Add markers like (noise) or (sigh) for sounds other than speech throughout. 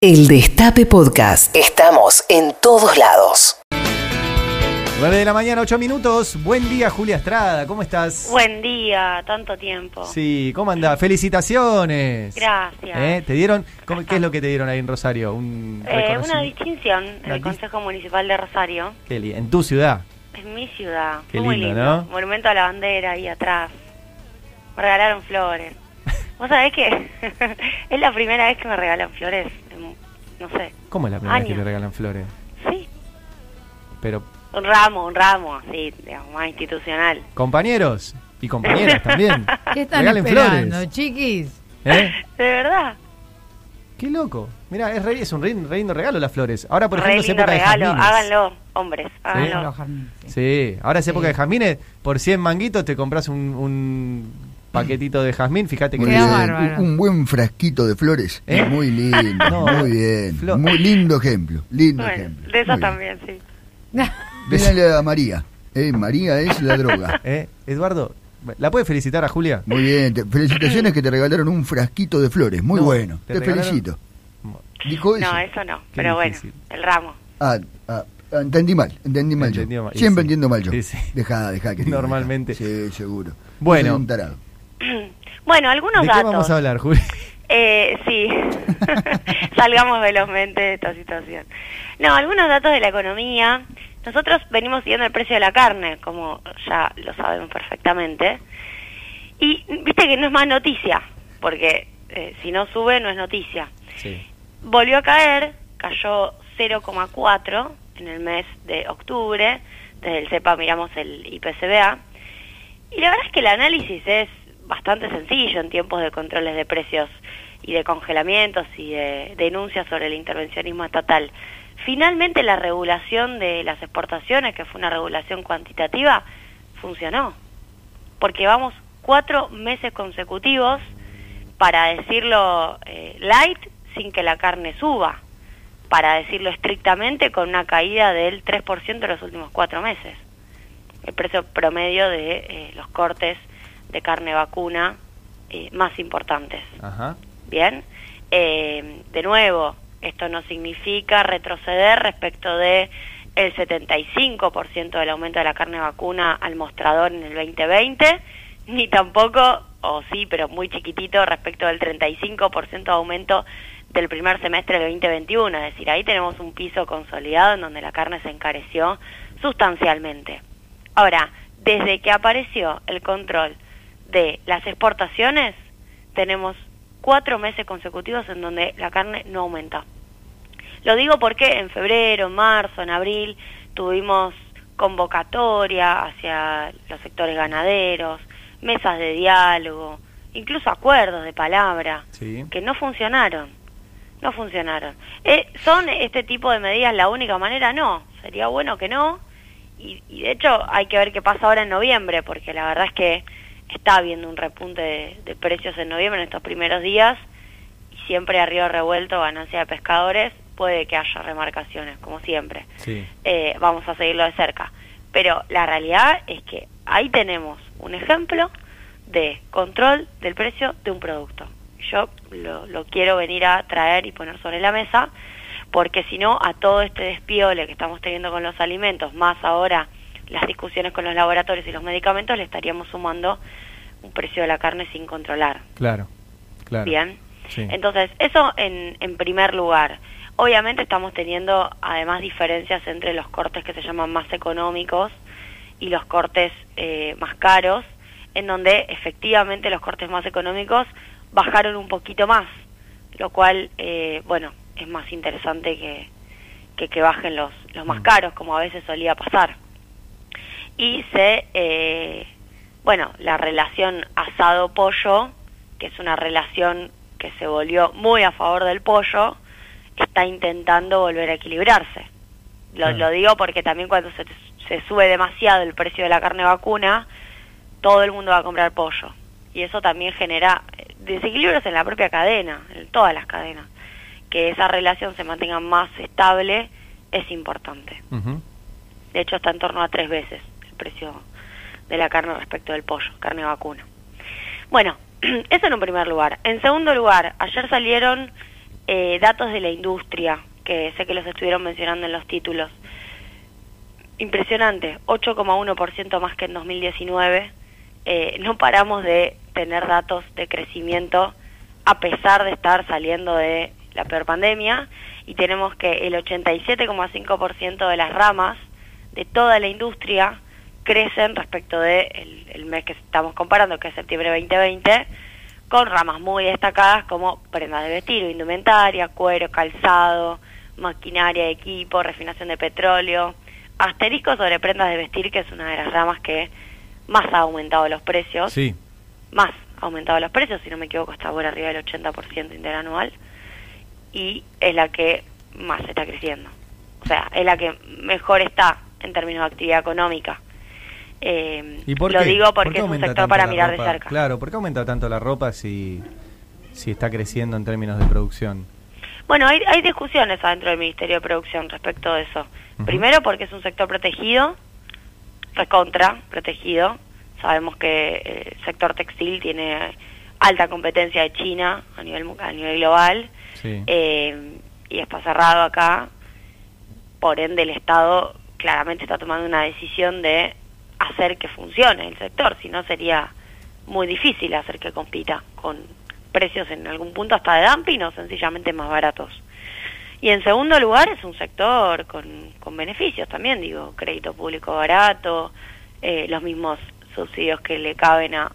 El Destape Podcast. Estamos en todos lados. 9 de la mañana, 8 minutos. Buen día, Julia Estrada. ¿Cómo estás? Buen día, tanto tiempo. Sí, ¿cómo andás? Felicitaciones. Gracias. ¿Eh? ¿Te dieron? cómo- ¿Qué es lo que te dieron ahí en Rosario? ¿Un Eh, una distinción en Una el dis- Consejo Municipal de Rosario. Qué li- En tu ciudad. Es mi ciudad. Qué Fue muy lindo, lindo. ¿no? Monumento a la bandera ahí atrás. Me regalaron flores. (laughs) ¿Vos sabés que (laughs) es la primera vez que me regalan flores? No sé. ¿Cómo es la primera vez que te regalan flores? Sí. Pero, Un ramo, un ramo, así, digamos, más institucional. compañeros y compañeras (laughs) también. ¿Qué están Regalen esperando, flores. chiquis? ¿Eh? De verdad. Qué loco. Mira, es, re- es un re, re lindo regalo las flores. Ahora, por ejemplo, es época de regalo. jazmines. Háganlo, hombres. Háganlo. Sí. Sí, ahora es época de jazmines. Por 100 manguitos te compras un, un paquetito de jazmín. Fíjate que un, un buen frasquito de flores. ¿Eh? Muy lindo, (laughs) No, muy bien. flor- Muy lindo ejemplo, lindo Bueno, ejemplo. de eso Muy bien. también, sí. (laughs) Díganle a María. Eh, María es la droga. (laughs) ¿Eh? Eduardo, ¿la puedes felicitar a Julia? Muy bien, te- felicitaciones que te regalaron un frasquito de flores. Muy No, bueno, te felicito. Dijo eso. No, eso no. Qué Pero difícil. bueno, el ramo. Ah, ah, ah, entendí mal, entendí mal Entendió yo. mal, Siempre sí. entiendo mal yo. Sí, sí. Deja, deja que Normalmente. Sí, seguro. Bueno. Soy un tarado. (clears throat) Bueno, algunos ¿De qué datos. vamos a hablar, Julia? Eh, sí, (laughs) (laughs) salgamos velozmente de esta situación. No, algunos datos de la economía. Nosotros venimos siguiendo el precio de la carne, como ya lo sabemos perfectamente. Y viste que no es más noticia, porque eh, si no sube no es noticia. Sí. Volvió a caer, cayó 0,4 en el mes de octubre, desde el CEPA miramos el IPCBA, y la verdad es que el análisis es bastante sencillo en tiempos de controles de precios y de congelamientos y de denuncias sobre el intervencionismo estatal. Finalmente la regulación de las exportaciones, que fue una regulación cuantitativa, funcionó, porque vamos cuatro meses consecutivos, para decirlo eh, light, sin que la carne suba, para decirlo estrictamente, con una caída del 3% en los últimos cuatro meses. El precio promedio de eh, los cortes de carne vacuna eh, más importantes. Ajá. Bien, Eh, de nuevo, esto no significa retroceder respecto de el 75% del aumento de la carne vacuna al mostrador en el 2020, ni tampoco, o sí, pero muy chiquitito, respecto del 35% de aumento del primer semestre del 2021. Es decir, ahí tenemos un piso consolidado en donde la carne se encareció sustancialmente. Ahora, desde que apareció el control de las exportaciones, tenemos cuatro meses consecutivos en donde la carne no aumenta. Lo digo porque en febrero, en marzo, en abril tuvimos convocatoria hacia los sectores ganaderos, mesas de diálogo, incluso acuerdos de palabra, Sí. que no funcionaron. No funcionaron. Eh, ¿Son este tipo de medidas la única manera? No. Sería bueno que no. Y, y de hecho hay que ver qué pasa ahora en noviembre, porque la verdad es que está habiendo un repunte de, de precios en noviembre en estos primeros días y siempre a río revuelto, ganancia de pescadores, puede que haya remarcaciones, como siempre. Sí. Eh, vamos a seguirlo de cerca. Pero la realidad es que ahí tenemos un ejemplo de control del precio de un producto. Yo lo, lo quiero venir a traer y poner sobre la mesa, porque si no, a todo este despiole que estamos teniendo con los alimentos, más ahora las discusiones con los laboratorios y los medicamentos, le estaríamos sumando un precio de la carne sin controlar. Claro. Claro. Bien. Sí. Entonces, eso en, en primer lugar. Obviamente estamos teniendo además diferencias entre los cortes que se llaman más económicos y los cortes eh, más caros, en donde efectivamente los cortes más económicos bajaron un poquito más, lo cual, eh, bueno, es más interesante que, que, que bajen los, los más Mm. caros, como a veces solía pasar. Y se, eh, bueno, la relación asado-pollo, que es una relación que se volvió muy a favor del pollo, está intentando volver a equilibrarse. Lo, Claro. lo digo porque también cuando se, se sube demasiado el precio de la carne vacuna, todo el mundo va a comprar pollo. Y eso también genera eh, desequilibrios en la propia cadena, en todas las cadenas. Que esa relación se mantenga más estable es importante. De hecho, está en torno a tres veces precio de la carne respecto del pollo, carne vacuna. Bueno, (clears throat) eso en un primer lugar. En segundo lugar, ayer salieron Eh, datos de la industria, que sé que los estuvieron mencionando en los títulos. Impresionante, 8,1% más que en 2019. Eh, no paramos de tener datos de crecimiento a pesar de estar saliendo de la peor pandemia y tenemos que el 87,5% de las ramas de toda la industria crecen respecto de el, el mes que estamos comparando, que es septiembre 2020, con ramas muy destacadas como prendas de vestir, indumentaria, cuero, calzado, maquinaria, equipo, refinación de petróleo, asterisco sobre prendas de vestir, que es una de las ramas que más ha aumentado los precios. Sí. Más ha aumentado los precios, si no me equivoco, está por arriba del 80% interanual. Y es la que más está creciendo. O sea, es la que mejor está en términos de actividad económica. Eh, ¿Y por lo qué? digo ¿Por porque qué es un sector para mirar de cerca. Claro, ¿por qué aumenta tanto la ropa si, si está creciendo en términos de producción? Bueno, hay, hay discusiones adentro del Ministerio de Producción respecto de eso. Primero porque es un sector protegido, recontra protegido. Sabemos que eh, el sector textil tiene alta competencia de China a nivel, a nivel global Sí. eh, y está cerrado acá. Por ende, el Estado claramente está tomando una decisión de hacer que funcione el sector, si no sería muy difícil hacer que compita con precios en algún punto hasta de dumping o sencillamente más baratos. Y en segundo lugar es un sector con, con beneficios también, digo, crédito público barato, eh, los mismos subsidios que le caben a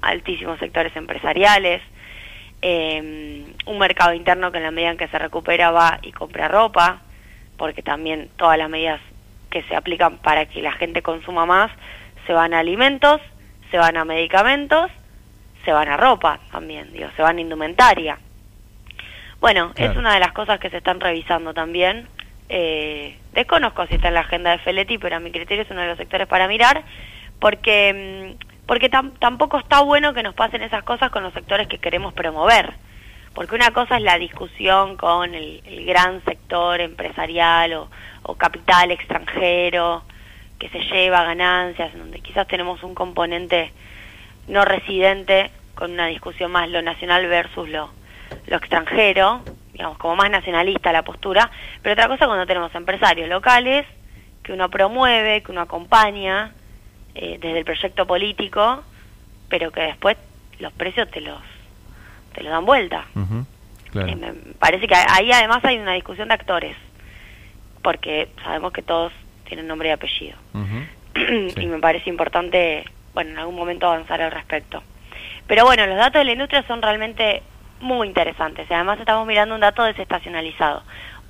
altísimos sectores empresariales, eh, un mercado interno que en la medida en que se recupera va y compra ropa, porque también todas las medidas que se aplican para que la gente consuma más se van a alimentos, se van a medicamentos, se van a ropa también, digo, se van a indumentaria. Bueno, Claro. es una de las cosas que se están revisando también. Eh, desconozco si está en la agenda de Feletti, pero a mi criterio es uno de los sectores para mirar, porque mm, porque tam- tampoco está bueno que nos pasen esas cosas con los sectores que queremos promover. Porque una cosa es la discusión con el, gran sector empresarial o, o capital extranjero que se lleva ganancias, en donde quizás tenemos un componente no residente con una discusión más lo nacional versus lo, lo extranjero, digamos, como más nacionalista la postura, pero otra cosa cuando tenemos empresarios locales que uno promueve, que uno acompaña eh, desde el proyecto político, pero que después los precios te los te los dan vuelta. Claro. Eh, me parece que ahí además hay una discusión de actores, porque sabemos que todos tienen nombre y apellido. (clears throat) Sí. y me parece importante, bueno, en algún momento avanzar al respecto. Pero bueno, los datos de la industria son realmente muy interesantes. Y además estamos mirando un dato desestacionalizado.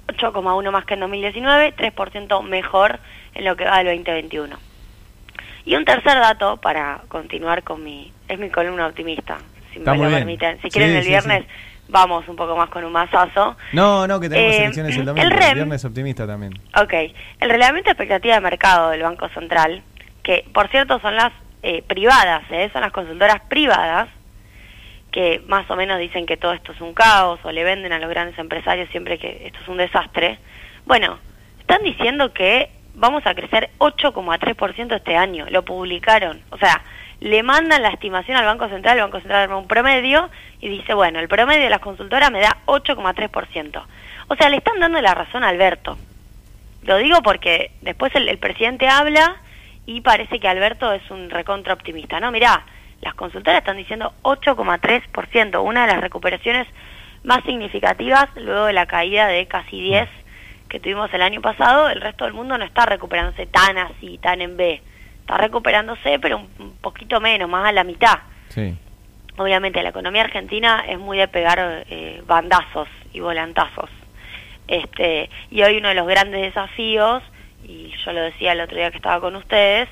8,1 más que en 2019, 3% mejor en lo que va del 2021. Y un tercer dato para continuar con mi... Es mi columna optimista, si Está me lo bien. permiten. Si Sí, quieren el sí, viernes sí. vamos un poco más con un masazo. No, no, que tenemos Eh, elecciones el el domingo. El, REM- viernes optimista también. Ok, el reglamento de expectativa de mercado del Banco Central, que por cierto son las eh, privadas, ¿eh? son las consultoras privadas, que más o menos dicen que todo esto es un caos o le venden a los grandes empresarios siempre que esto es un desastre. Bueno, están diciendo que vamos a crecer 8,3% este año, lo publicaron. O sea, le mandan la estimación al Banco Central, el Banco Central arma un promedio y dice, bueno, el promedio de las consultoras me da 8,3%. O sea, le están dando la razón a Alberto. Lo digo porque después el, el presidente habla y parece que Alberto es un recontra optimista. No, mirá, las consultoras están diciendo 8,3%, una de las recuperaciones más significativas luego de la caída de casi 10 que tuvimos el año pasado. El resto del mundo no está recuperándose tan así, tan en B. Está recuperándose, pero un, poquito menos, más a la mitad. Sí. Obviamente la economía argentina es muy de pegar eh, bandazos y volantazos. Este, y hoy uno de los grandes desafíos, y yo lo decía el otro día que estaba con ustedes,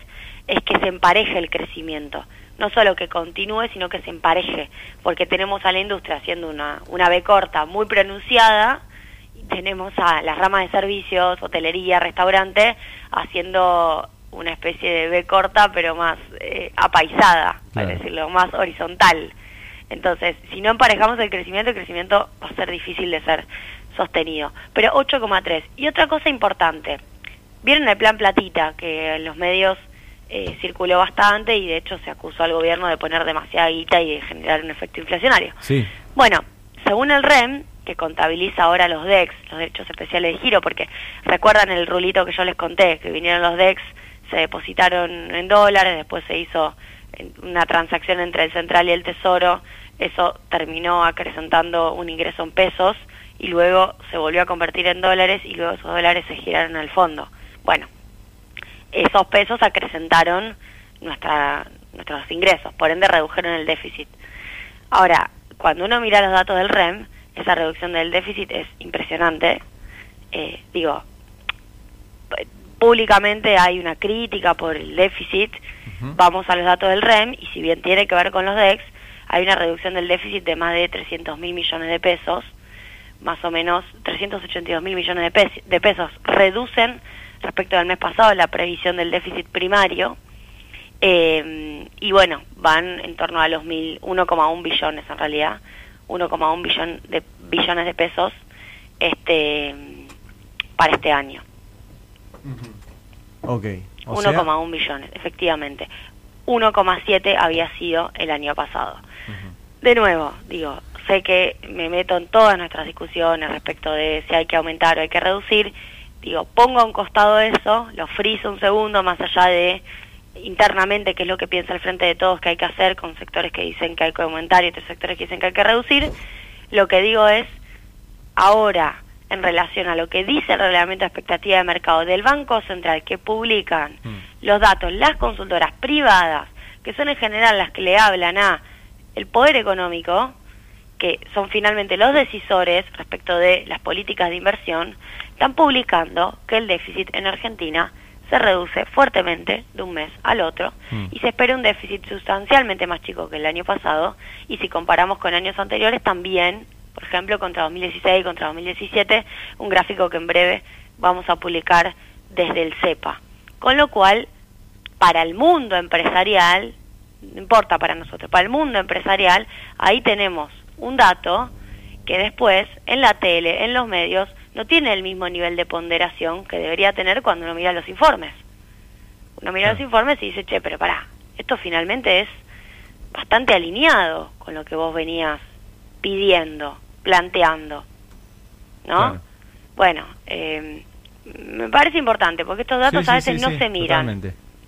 es que se empareje el crecimiento. No solo que continúe, sino que se empareje, porque tenemos a la industria haciendo una, una B corta muy pronunciada, y tenemos a las ramas de servicios, hotelería, restaurante, haciendo una especie de B corta, pero más eh, apaisada, para decirlo, más horizontal. Entonces, si no emparejamos el crecimiento, el crecimiento va a ser difícil de ser sostenido. Pero 8,3. Y otra cosa importante, vieron el plan Platita, que en los medios eh, circuló bastante y de hecho se acusó al gobierno de poner demasiada guita y de generar un efecto inflacionario. Sí. Bueno, según el REM, que contabiliza ahora los DEX, los derechos especiales de giro, porque recuerdan el rulito que yo les conté, que vinieron los DEX, se depositaron en dólares, después se hizo una transacción entre el central y el tesoro, eso terminó acrecentando un ingreso en pesos y luego se volvió a convertir en dólares y luego esos dólares se giraron al fondo. Bueno, esos pesos acrecentaron nuestra, nuestros ingresos, por ende redujeron el déficit. Ahora, cuando uno mira los datos del REM, esa reducción del déficit es impresionante. Eh, digo, públicamente hay una crítica por el déficit, vamos a los datos del REM y si bien tiene que ver con los DEX, hay una reducción del déficit de más de 300 mil millones de pesos, más o menos 382 mil millones de, de pesos reducen respecto al mes pasado la previsión del déficit primario eh, y bueno, van en torno a los 1,1 billones en realidad, 1,1 billón de billones de pesos este para este año. Ok. 1,1 billones, efectivamente. 1,7 había sido el año pasado. De nuevo, digo, sé que me meto en todas nuestras discusiones respecto de si hay que aumentar o hay que reducir. Digo, pongo a un costado eso, lo friso un segundo más allá de internamente qué es lo que piensa el frente de todos que hay que hacer con sectores que dicen que hay que aumentar y otros sectores que dicen que hay que reducir. Lo que digo es, ahora, en relación a lo que dice el reglamento de expectativa de mercado del Banco Central, que publican mm. los datos, las consultoras privadas, que son en general las que le hablan a el poder económico, que son finalmente los decisores respecto de las políticas de inversión, están publicando que el déficit en Argentina se reduce fuertemente de un mes al otro mm. y se espera un déficit sustancialmente más chico que el año pasado y si comparamos con años anteriores también, por ejemplo, contra 2016 y contra 2017, un gráfico que en breve vamos a publicar desde el CEPA. Con lo cual, para el mundo empresarial, no importa para nosotros, para el mundo empresarial, ahí tenemos un dato que después en la tele, en los medios, no tiene el mismo nivel de ponderación que debería tener cuando uno mira los informes. Uno mira los informes y dice, che, pero pará, esto finalmente es bastante alineado con lo que vos venías pidiendo, planteando, ¿no? Bueno, eh, me parece importante porque estos datos a veces no se miran.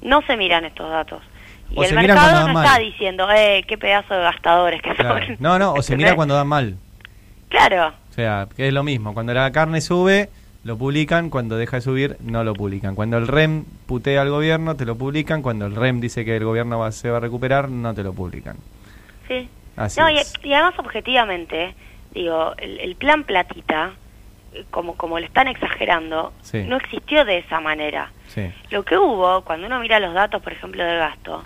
No se miran estos datos. Y el mercado no está diciendo, eh, qué pedazo de gastadores que son. No, no, o se mira cuando dan mal. Claro. O sea, que es lo mismo. Cuando la carne sube, lo publican. Cuando deja de subir, no lo publican. Cuando el REM putea al gobierno, te lo publican. Cuando el REM dice que el gobierno va, se va a recuperar, no te lo publican. Sí. Así no, y, además, objetivamente, digo, el, plan platita, como, como lo están exagerando, no existió de esa manera. Sí. Lo que hubo, cuando uno mira los datos, por ejemplo, de gasto,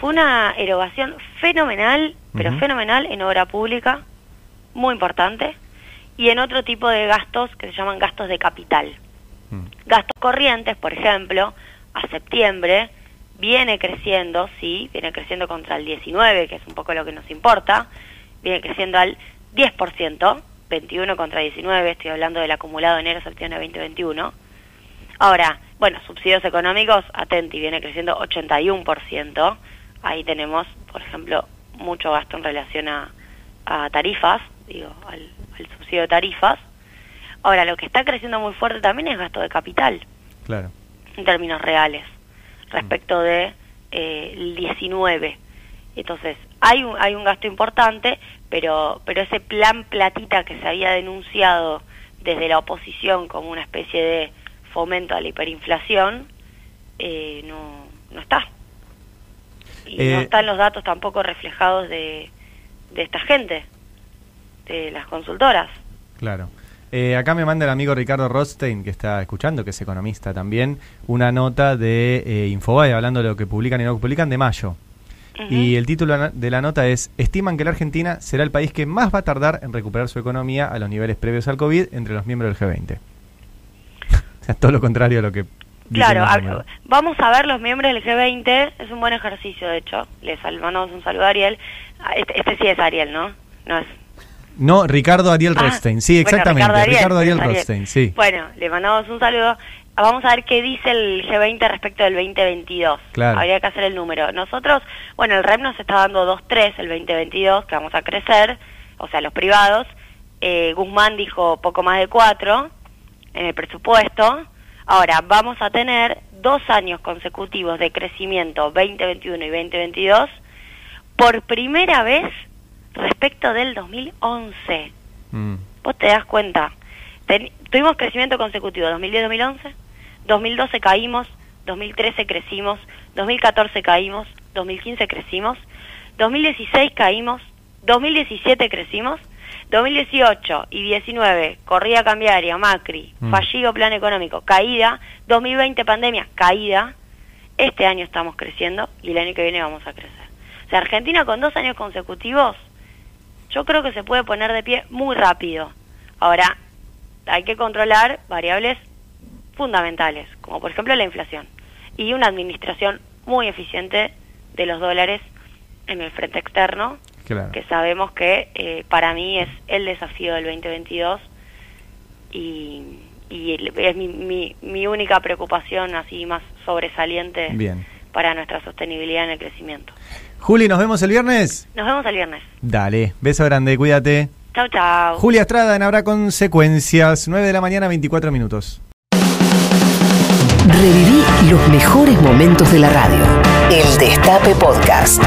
fue una erogación fenomenal, pero fenomenal en obra pública, muy importante y en otro tipo de gastos que se llaman gastos de capital. Mm. Gastos corrientes, por ejemplo, a septiembre viene creciendo, sí, viene creciendo contra el 19, que es un poco lo que nos importa, viene creciendo al 10%, 21 contra 19, estoy hablando del acumulado enero-septiembre 2021. Ahora, bueno, subsidios económicos, Atenti viene creciendo 81%, ahí tenemos, por ejemplo, mucho gasto en relación a, a tarifas, digo, al, subsidio de tarifas. Ahora, lo que está creciendo muy fuerte también es gasto de capital. Claro. En términos reales, respecto de eh, el 19. Entonces, hay un, hay un gasto importante, pero, pero ese plan platita que se había denunciado desde la oposición como una especie de fomento a la hiperinflación, eh, no, no está. Y no eh, están los datos tampoco reflejados de, de esta gente de las consultoras. Claro. Eh, acá me manda el amigo Ricardo Rothstein, que está escuchando, que es economista también, una nota de eh, Infobae hablando de lo que publican y no publican de mayo. Y el título de la nota es, estiman que la Argentina será el país que más va a tardar en recuperar su economía a los niveles previos al COVID entre los miembros del G20. (laughs) o sea, todo lo contrario a lo que... Claro, vamos a ver los miembros del G20, es un buen ejercicio de hecho, les mandamos un saludo a Ariel, ah, este, este sí es Ariel, ¿no? No es no, Ricardo Ariel ah, Rothstein, sí, exactamente. Ricardo Ariel, Rothstein, sí. Bueno, le mandamos un saludo. Vamos a ver qué dice el G20 respecto del 2022. Claro. Habría que hacer el número. Nosotros, bueno, el REP nos está dando 2.3 el 2022, que vamos a crecer, o sea, los privados, eh, Guzmán dijo poco más de 4 en el presupuesto. Ahora, vamos a tener dos años consecutivos de crecimiento 2021 y 2022 por primera vez respecto del 2011. Mm. Vos te das cuenta, Ten- tuvimos crecimiento consecutivo 2010-2011, 2012 caímos, 2013 crecimos, 2014 caímos, 2015 crecimos, 2016 caímos, 2017 crecimos, 2018 y 19 corrida cambiaria, Macri, Mm. fallido plan económico, caída, 2020 pandemia, caída, este año estamos creciendo y el año que viene vamos a crecer. O sea, Argentina con dos años consecutivos, yo creo que se puede poner de pie muy rápido. Ahora, hay que controlar variables fundamentales, como por ejemplo la inflación, y una administración muy eficiente de los dólares en el frente externo, Claro. que sabemos que eh, para mí es el desafío del 2022 y, y es mi, mi, mi única preocupación así más sobresaliente Bien. para nuestra sostenibilidad en el crecimiento. Juli, ¿nos vemos el viernes? Nos vemos el viernes. Dale, beso grande, cuídate. Chau, chau. Julia Estrada en Habrá Consecuencias, 9 de la mañana, 24 minutos. Reviví los mejores momentos de la radio. El Destape Podcast.